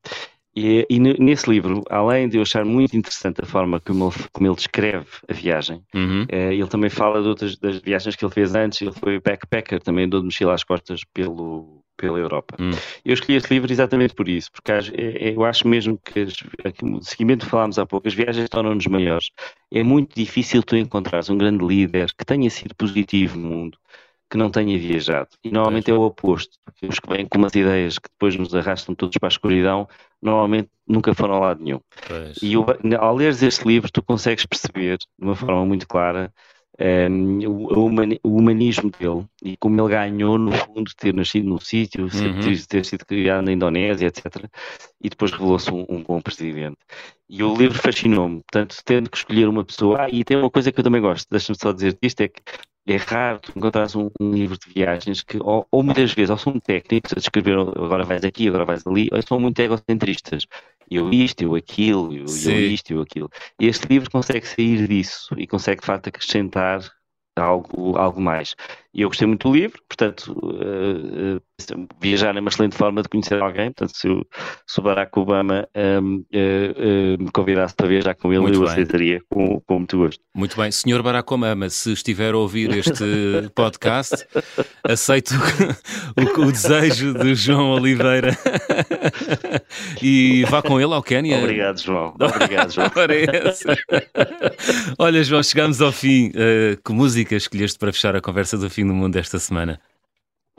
Speaker 2: E, e, nesse livro, além de eu achar muito interessante a forma como ele, como ele descreve a viagem,
Speaker 1: uhum.
Speaker 2: eh, ele também fala de outras das viagens que ele fez antes. Ele foi backpacker, também andou de mochila às costas pelo, pela Europa.
Speaker 1: Hum.
Speaker 2: Eu escolhi este livro exatamente por isso, porque é, é, eu acho mesmo que as, o seguimento que falámos há pouco, as viagens tornam-nos maiores. É muito difícil tu encontrares um grande líder que tenha sido positivo no mundo, que não tenha viajado. E normalmente é o oposto, os que vêm com umas ideias que depois nos arrastam todos para a escuridão, normalmente nunca foram a lado nenhum.
Speaker 1: Pois.
Speaker 2: E ao leres este livro, tu consegues perceber de uma forma muito clara um, o, o, humanismo dele e como ele ganhou, no fundo, ter nascido num sítio, uhum. ter, ter, sido criado na Indonésia, etc. E depois revelou-se um, um, bom presidente. E o livro fascinou-me, portanto, tendo que escolher uma pessoa. Ah, e tem uma coisa que eu também gosto, deixa-me só dizer isto: é que é raro tu encontrares um, um, livro de viagens que, ou, ou, muitas vezes, ou são técnicos a descrever agora vais aqui, agora vais ali, ou são muito egocentristas. Eu isto, eu aquilo, eu, eu isto, eu aquilo. E este livro consegue sair disso e consegue, de facto, acrescentar algo, algo mais. E eu gostei muito do livro, portanto, uh, uh, viajar é uma excelente forma de conhecer alguém. Portanto, se o, se o Barack Obama um, uh, me convidasse para viajar com ele, muito eu bem. aceitaria com, com muito gosto.
Speaker 1: Muito bem. Senhor Barack Obama, se estiver a ouvir este *laughs* podcast, aceito o, o, desejo de João Oliveira e vá com ele ao Quénia.
Speaker 2: Obrigado, João. Obrigado, João. *laughs*
Speaker 1: Olha, João, chegamos ao fim. que música escolheste para fechar a conversa do fim no mundo esta semana?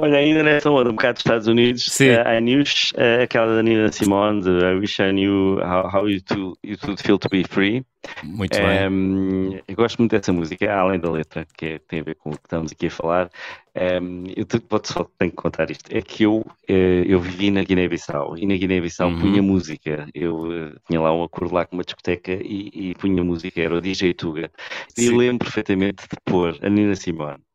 Speaker 2: Olha, ainda nessa onda, um bocado dos Estados Unidos,
Speaker 1: Sim.
Speaker 2: Uh, a News, uh, aquela da Nina Simone, de I Wish I Knew How, how you, to, you Would Feel to Be Free.
Speaker 1: Muito um, bem.
Speaker 2: Ehm, eu gosto muito dessa música, além da letra, que é, tem a ver com o que estamos aqui a falar. Um, ehm, eu te, só tenho que contar isto. É que eu, uh, eu vivi na Guiné-Bissau e na Guiné-Bissau uhum. punha música. Eu tinha lá um acordo lá com uma discoteca e, e punha música, era o DJ Tuga. E lembro perfeitamente de pôr a Nina Simone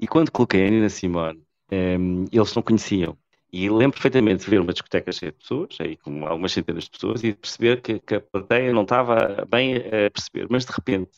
Speaker 2: e quando coloquei a Nina Simone, um, ehm, eles não conheciam. E lembro perfeitamente de ver uma discoteca cheia de pessoas, aí com algumas centenas de pessoas, e perceber que, que a plateia não estava bem a perceber. Mas de repente,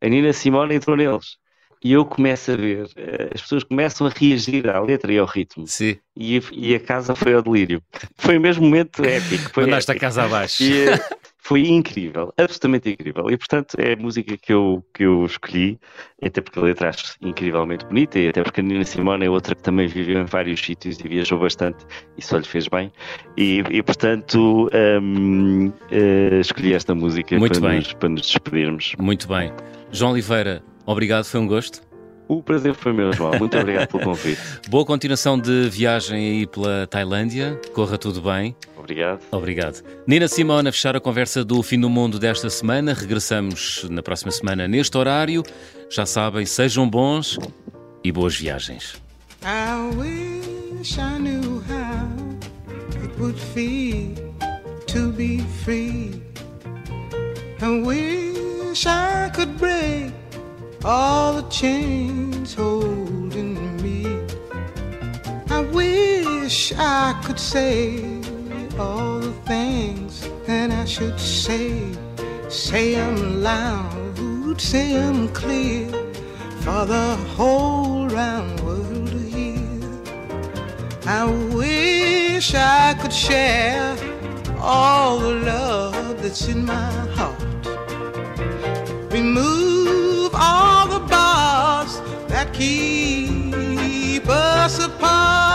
Speaker 2: a Nina Simone entrou neles. E eu começo a ver, eh, as pessoas começam a reagir à letra e ao ritmo.
Speaker 1: Sim.
Speaker 2: E, e a casa foi ao delírio. *laughs* Foi o mesmo momento épico. Foi
Speaker 1: Mandaste épico. a casa abaixo.
Speaker 2: E, eh, foi incrível, absolutamente incrível. E portanto é a música que eu, que eu escolhi, até porque a letra acho incrivelmente bonita, e até porque a Nina Simone é outra que também viveu em vários sítios e viajou bastante, e só lhe fez bem. E, e portanto um, uh, eh, escolhi esta música
Speaker 1: Muito
Speaker 2: para
Speaker 1: bem.
Speaker 2: nos, para nos despedirmos.
Speaker 1: Muito bem. João Oliveira, obrigado, foi um gosto.
Speaker 2: O prazer foi meu, João. Muito obrigado pelo convite. *laughs*
Speaker 3: Boa continuação de viagem aí pela Tailândia. Corra tudo bem.
Speaker 2: Obrigado.
Speaker 3: Obrigado. Nina Simone a fechar a conversa do Fim do Mundo desta semana. Regressamos na próxima semana neste horário. Já sabem, sejam bons e boas viagens. I wish I knew how it would feel to be free. I wish I could break all the chains holding me. I wish I could say all the things that I should say. Say them loud, say them clear for the whole round world to hear. I wish I could share all the love that's in my heart. Remove keep us apart.